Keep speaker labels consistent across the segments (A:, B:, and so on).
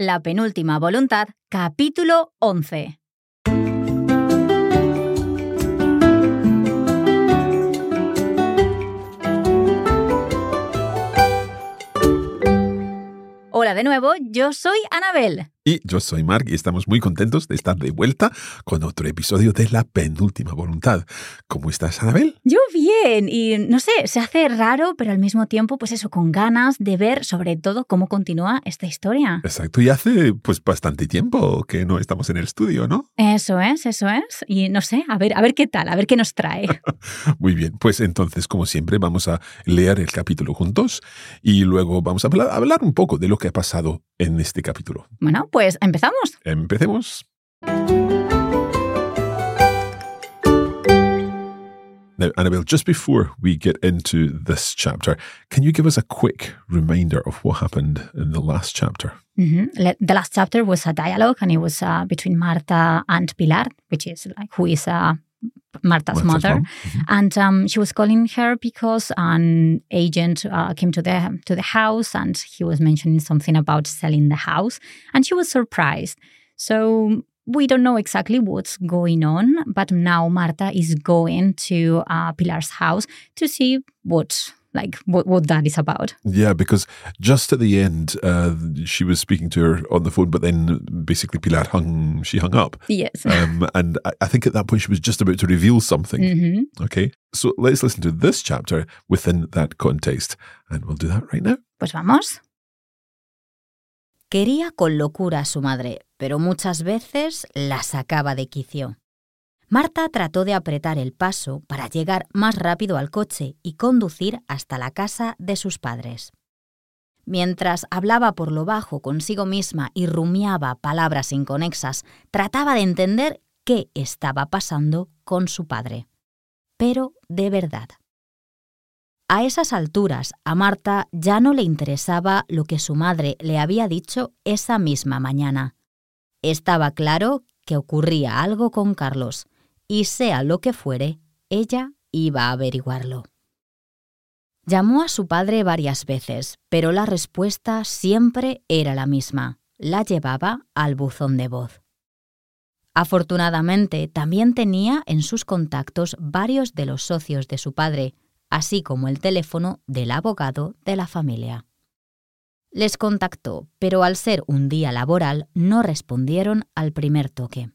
A: La penúltima voluntad, capítulo 11. Hola de nuevo, yo soy Anabel.
B: Y yo soy Mark y estamos muy contentos de estar de vuelta con otro episodio de La Penúltima Voluntad. ¿Cómo estás, Anabel?
A: Yo bien, y no sé, se hace raro, pero al mismo tiempo, pues eso, con ganas de ver sobre todo cómo continúa esta historia.
B: Exacto, y hace pues bastante tiempo que no estamos en el estudio, ¿no?
A: Eso es, eso es. Y no sé, a ver, a ver qué tal, a ver qué nos trae.
B: muy bien, pues entonces, como siempre, vamos a leer el capítulo juntos y luego vamos a hablar, hablar un poco de lo que ha pasado en este capítulo.
A: Bueno, pues empezamos.
B: Empecemos. Now, Annabelle, just before we get into this chapter, can you give us a quick reminder of what happened in the last chapter?
A: Mm-hmm. The last chapter was a dialogue, and it was uh, between Marta and Pilar, which is like who is uh, Marta's, Marta's mother, mm-hmm. and um, she was calling her because an agent uh, came to the to the house, and he was mentioning something about selling the house, and she was surprised. So we don't know exactly what's going on, but now Marta is going to uh, Pilar's house to see what like what, what that is about.
B: Yeah, because just at the end, uh, she was speaking to her on the phone, but then basically Pilar hung, she hung up.
A: Yes.
B: Um, and I, I, think at that point she was just about to reveal something.
A: Mm-hmm.
B: Okay. So let's listen to this chapter within that context. And we'll do that right now.
A: Pues vamos.
C: Quería con locura a su madre, pero muchas veces la sacaba de quicio. Marta trató de apretar el paso para llegar más rápido al coche y conducir hasta la casa de sus padres. Mientras hablaba por lo bajo consigo misma y rumiaba palabras inconexas, trataba de entender qué estaba pasando con su padre. Pero de verdad. A esas alturas, a Marta ya no le interesaba lo que su madre le había dicho esa misma mañana. Estaba claro que ocurría algo con Carlos, y sea lo que fuere, ella iba a averiguarlo. Llamó a su padre varias veces, pero la respuesta siempre era la misma. La llevaba al buzón de voz. Afortunadamente, también tenía en sus contactos varios de los socios de su padre, así como el teléfono del abogado de la familia. Les contactó, pero al ser un día laboral no respondieron al primer toque.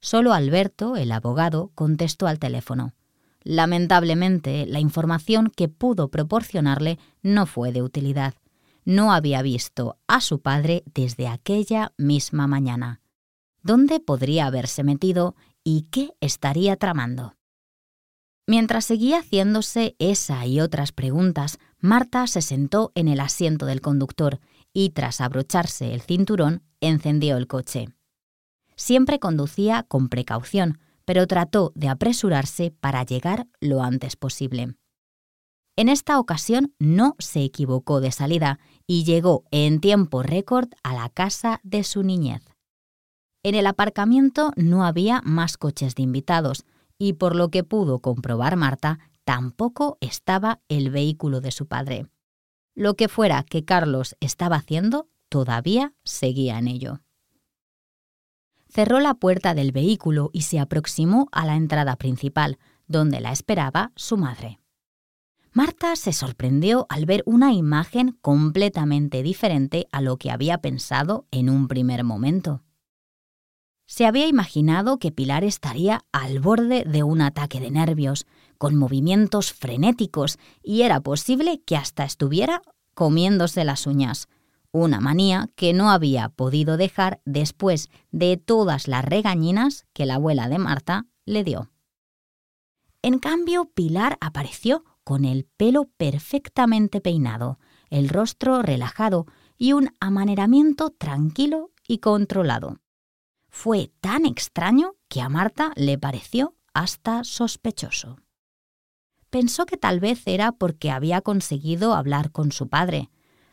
C: Solo Alberto, el abogado, contestó al teléfono. Lamentablemente, la información que pudo proporcionarle no fue de utilidad. No había visto a su padre desde aquella misma mañana. ¿Dónde podría haberse metido y qué estaría tramando? Mientras seguía haciéndose esa y otras preguntas, Marta se sentó en el asiento del conductor y, tras abrocharse el cinturón, encendió el coche. Siempre conducía con precaución, pero trató de apresurarse para llegar lo antes posible. En esta ocasión no se equivocó de salida y llegó en tiempo récord a la casa de su niñez. En el aparcamiento no había más coches de invitados y por lo que pudo comprobar Marta, tampoco estaba el vehículo de su padre. Lo que fuera que Carlos estaba haciendo, todavía seguía en ello cerró la puerta del vehículo y se aproximó a la entrada principal, donde la esperaba su madre. Marta se sorprendió al ver una imagen completamente diferente a lo que había pensado en un primer momento. Se había imaginado que Pilar estaría al borde de un ataque de nervios, con movimientos frenéticos, y era posible que hasta estuviera comiéndose las uñas, una manía que no había podido dejar después de todas las regañinas que la abuela de Marta le dio. En cambio, Pilar apareció con el pelo perfectamente peinado, el rostro relajado y un amaneramiento tranquilo y controlado. Fue tan extraño que a Marta le pareció hasta sospechoso. Pensó que tal vez era porque había conseguido hablar con su padre,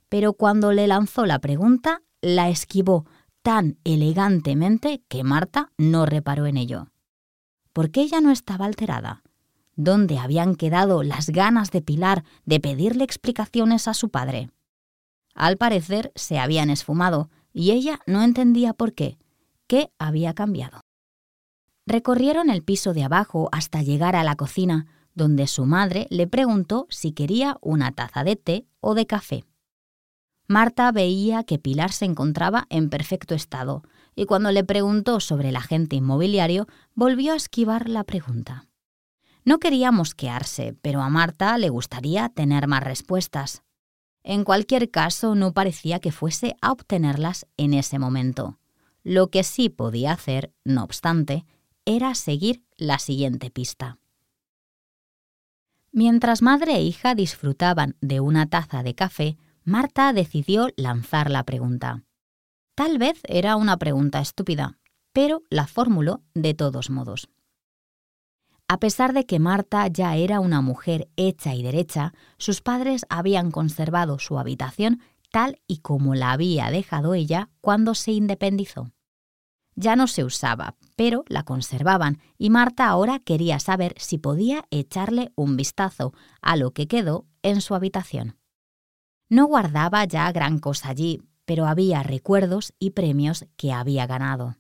C: pero cuando le lanzó la pregunta, la esquivó tan elegantemente que Marta no reparó en ello. ¿Por qué ella no estaba alterada? ¿Dónde habían quedado las ganas de Pilar de pedirle explicaciones a su padre? Al parecer se habían esfumado y ella no entendía por qué. ¿Qué había cambiado? Recorrieron el piso de abajo hasta llegar a la cocina, donde su madre le preguntó si quería una taza de té o de café. Marta veía que Pilar se encontraba en perfecto estado, y cuando le preguntó sobre el agente inmobiliario, volvió a esquivar la pregunta. No quería mosquearse, pero a Marta le gustaría tener más respuestas. En cualquier caso, no parecía que fuese a obtenerlas en ese momento. Lo que sí podía hacer, no obstante, era seguir la siguiente pista. Mientras madre e hija disfrutaban de una taza de café, Marta decidió lanzar la pregunta. Tal vez era una pregunta estúpida, pero la formuló de todos modos. A pesar de que Marta ya era una mujer hecha y derecha, sus padres habían conservado su habitación tal y como la había dejado ella cuando se independizó. Ya no se usaba, pero la conservaban y Marta ahora quería saber si podía echarle un vistazo a lo que quedó en su habitación. No guardaba ya gran cosa allí, pero había recuerdos y premios que había ganado.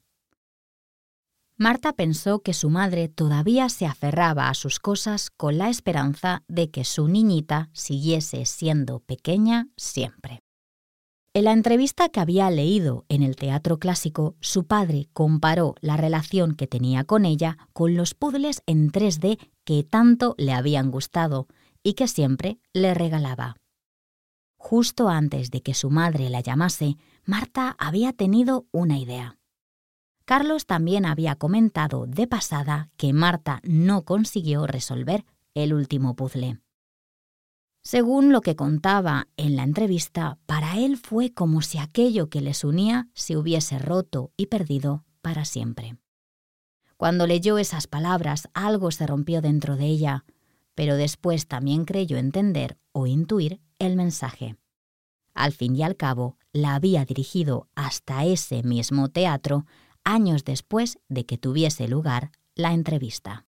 C: Marta pensó que su madre todavía se aferraba a sus cosas con la esperanza de que su niñita siguiese siendo pequeña siempre. En la entrevista que había leído en el teatro clásico, su padre comparó la relación que tenía con ella con los puzzles en 3D que tanto le habían gustado y que siempre le regalaba. Justo antes de que su madre la llamase, Marta había tenido una idea. Carlos también había comentado de pasada que Marta no consiguió resolver el último puzzle. Según lo que contaba en la entrevista, para él fue como si aquello que les unía se hubiese roto y perdido para siempre. Cuando leyó esas palabras, algo se rompió dentro de ella, pero después también creyó entender o intuir el mensaje. Al fin y al cabo, la había dirigido hasta ese mismo teatro años después de que tuviese lugar la entrevista.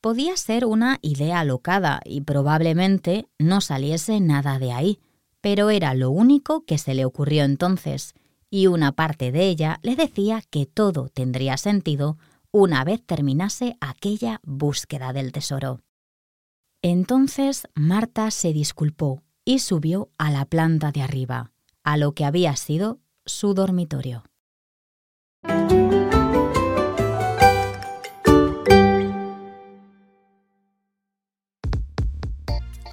C: Podía ser una idea alocada y probablemente no saliese nada de ahí, pero era lo único que se le ocurrió entonces, y una parte de ella le decía que todo tendría sentido una vez terminase aquella búsqueda del tesoro. Entonces Marta se disculpó y subió a la planta de arriba, a lo que había sido su dormitorio.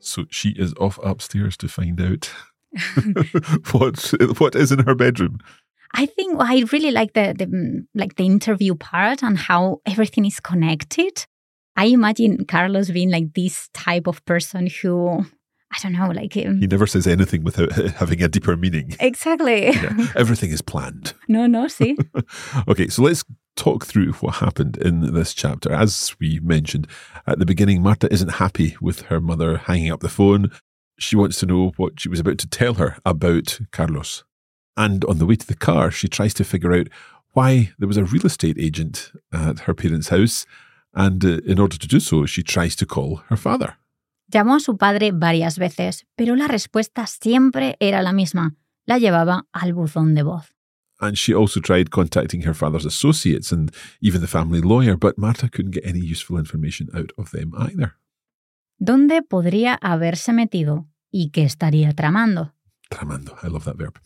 B: So she is off upstairs to find out what what is in her bedroom.
A: I think I really like the, the mm, like the interview part and how everything is connected. I imagine Carlos being like this type of person who I don't know, like um,
B: he never says anything without having a deeper meaning.
A: Exactly.
B: Yeah, everything is planned.
A: No, no, see.
B: okay, so let's talk through what happened in this chapter. As we mentioned at the beginning, Marta isn't happy with her mother hanging up the phone. She wants to know what she was about to tell her about Carlos. And on the way to the car, she tries to figure out why there was a real estate agent at her parents' house and uh, in order to do so, she tries to call her father.
A: Llamó a su padre varias veces, pero la respuesta siempre era la misma. La llevaba al buzón de voz.
B: And she also tried contacting her father's associates and even the family lawyer, but Marta couldn't get any useful information out of them either.
A: ¿Dónde podría haberse metido y qué estaría tramando?
B: Tramando, I love that verb.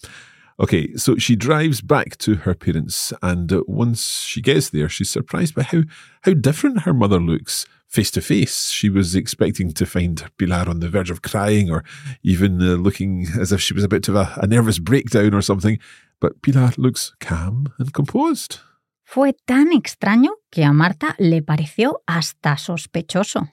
B: Okay, so she drives back to her parents, and uh, once she gets there, she's surprised by how, how different her mother looks face to face. She was expecting to find Pilar on the verge of crying or even uh, looking as if she was about to have a, a nervous breakdown or something, but Pilar looks calm and composed.
C: Fue tan extraño que a Marta le pareció hasta sospechoso.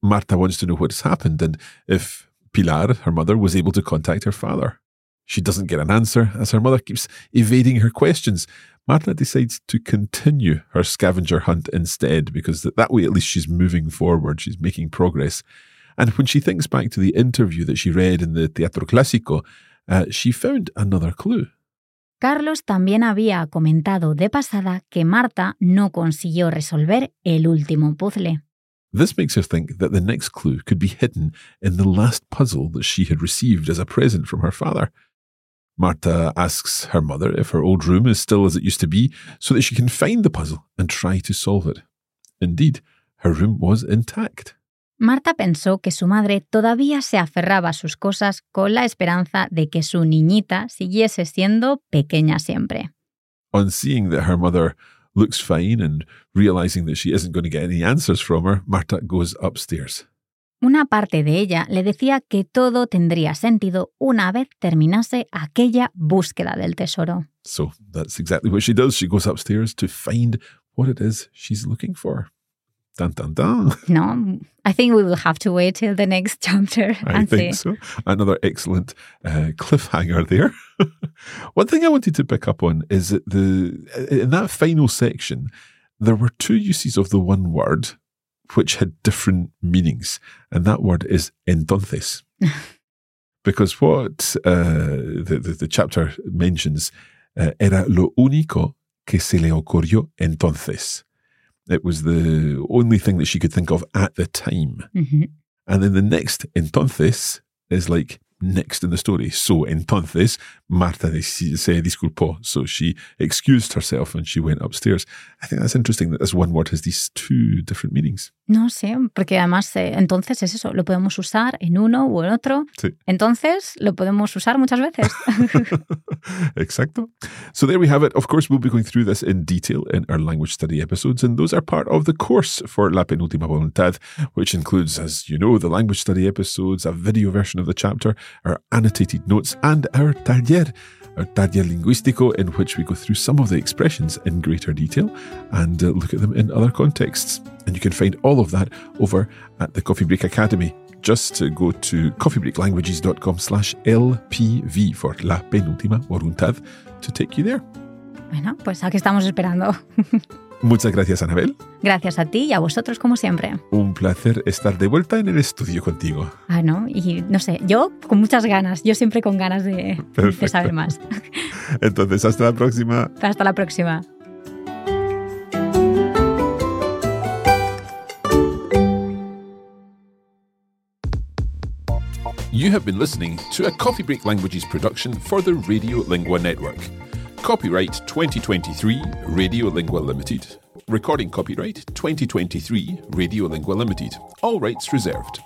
B: Marta wants to know what's happened and if Pilar, her mother, was able to contact her father. She doesn't get an answer as her mother keeps evading her questions. Marta decides to continue her scavenger hunt instead because that way at least she's moving forward, she's making progress. And when she thinks back to the interview that she read in the Teatro Clásico, uh, she found another clue.
C: Carlos también había comentado de pasada que Marta no consiguió resolver el último puzzle.
B: This makes her think that the next clue could be hidden in the last puzzle that she had received as a present from her father. Marta asks her mother if her old room is still as it used to be so that she can find the puzzle and try to solve it. Indeed, her room was intact.
C: Marta pensó que su madre todavía se aferraba a sus cosas con la esperanza de que su niñita siguiese siendo pequeña siempre.
B: On seeing that her mother looks fine and realizing that she isn't going to get any answers from her, Marta goes upstairs.
C: Una parte de ella le decía que todo tendría sentido una vez terminase aquella búsqueda del tesoro.
B: So that's exactly what she does. She goes upstairs to find what it is she's looking for. Dun, dun, dun.
C: No, I think we will have to wait till the next chapter.
B: I think
C: see.
B: so. Another excellent uh, cliffhanger there. One thing I wanted to pick up on is that the in that final section, there were two uses of the one word which had different meanings, and that word is entonces. because what uh, the, the, the chapter mentions uh, era lo único que se le ocurrió entonces. It was the only thing that she could think of at the time.
C: Ujú.
B: And then the next entonces is like next in the story. So entonces Marta disculpó. So she excused herself and she went upstairs. I think that's interesting that this one word has these two different meanings.
C: No sé, porque además eh, entonces es eso, lo podemos usar en uno u en otro.
B: Sí.
C: Entonces lo podemos usar muchas veces.
B: Exacto. So there we have it. Of course, we'll be going through this in detail in our language study episodes, and those are part of the course for La Penúltima Voluntad, which includes, as you know, the language study episodes, a video version of the chapter, our annotated notes, and our taller, our taller lingüístico, in which we go through some of the expressions in greater detail and uh, look at them in other contexts. And you can find all of that over at the Coffee Break Academy just to go to coffeebreaklanguages.com slash LPV for La Penúltima Voluntad to take you there.
C: bueno, pues aquí estamos esperando.
B: Muchas gracias, Anabel.
C: Gracias a ti y a vosotros como siempre.
B: Un placer estar de vuelta en el estudio contigo.
C: Ah, ¿no? Y no sé, yo con muchas ganas, yo siempre con ganas de, de saber más.
B: Entonces, hasta la próxima.
C: Hasta la próxima.
B: You have been listening to a Coffee Break Languages production for the Radio Lingua Network. Copyright 2023 Radio Lingua Limited. Recording copyright 2023 Radio Lingua Limited. All rights reserved.